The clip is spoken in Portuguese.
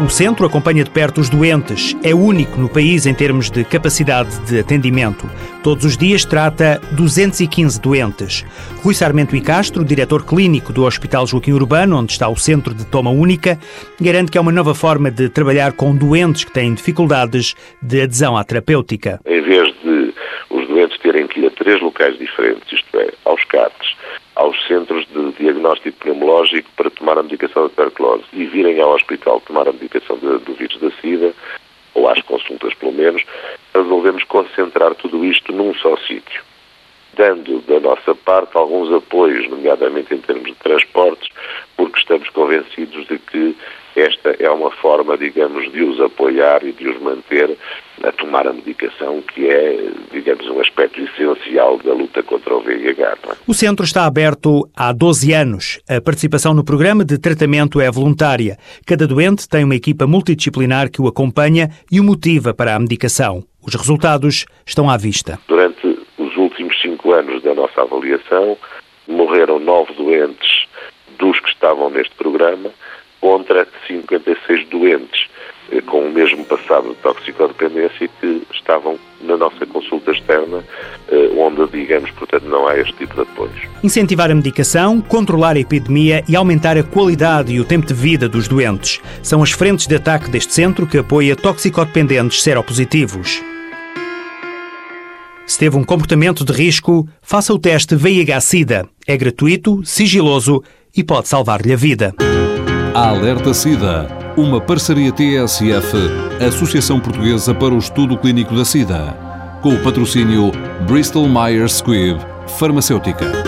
O centro acompanha de perto os doentes. É único no país em termos de capacidade de atendimento. Todos os dias trata 215 doentes. Rui Sarmento e Castro, diretor clínico do Hospital Joaquim Urbano, onde está o centro de toma única, garante que é uma nova forma de trabalhar com doentes que têm dificuldades de adesão à terapêutica. Em vez de os doentes terem que ir a três locais diferentes, isto é, aos CAPs, aos centros de diagnóstico pneumológico para tomar a medicação da tuberculose e virem ao hospital tomar a medicação de, do vírus da SIDA, ou às consultas pelo menos, resolvemos concentrar tudo isto num só sítio, dando da nossa parte alguns apoios, nomeadamente em termos de transportes, porque estamos convencidos de que esta é uma forma, digamos, de os apoiar e de os manter a tomar a medicação, que é, digamos, um aspecto essencial da luta contra o VIH. É? O centro está aberto há 12 anos. A participação no programa de tratamento é voluntária. Cada doente tem uma equipa multidisciplinar que o acompanha e o motiva para a medicação. Os resultados estão à vista. Durante os últimos cinco anos da nossa avaliação, morreram nove doentes dos que estavam neste programa contra 56 doentes eh, com o mesmo passado de toxicodependência que estavam na nossa consulta externa, eh, onde, digamos, portanto, não há este tipo de apoios. Incentivar a medicação, controlar a epidemia e aumentar a qualidade e o tempo de vida dos doentes são as frentes de ataque deste centro que apoia toxicodependentes seropositivos. Se teve um comportamento de risco, faça o teste VIH-Sida. É gratuito, sigiloso e pode salvar-lhe a vida. Alerta SIDA, uma parceria TSF, Associação Portuguesa para o Estudo Clínico da SIDA, com o patrocínio Bristol Myers Squibb Farmacêutica.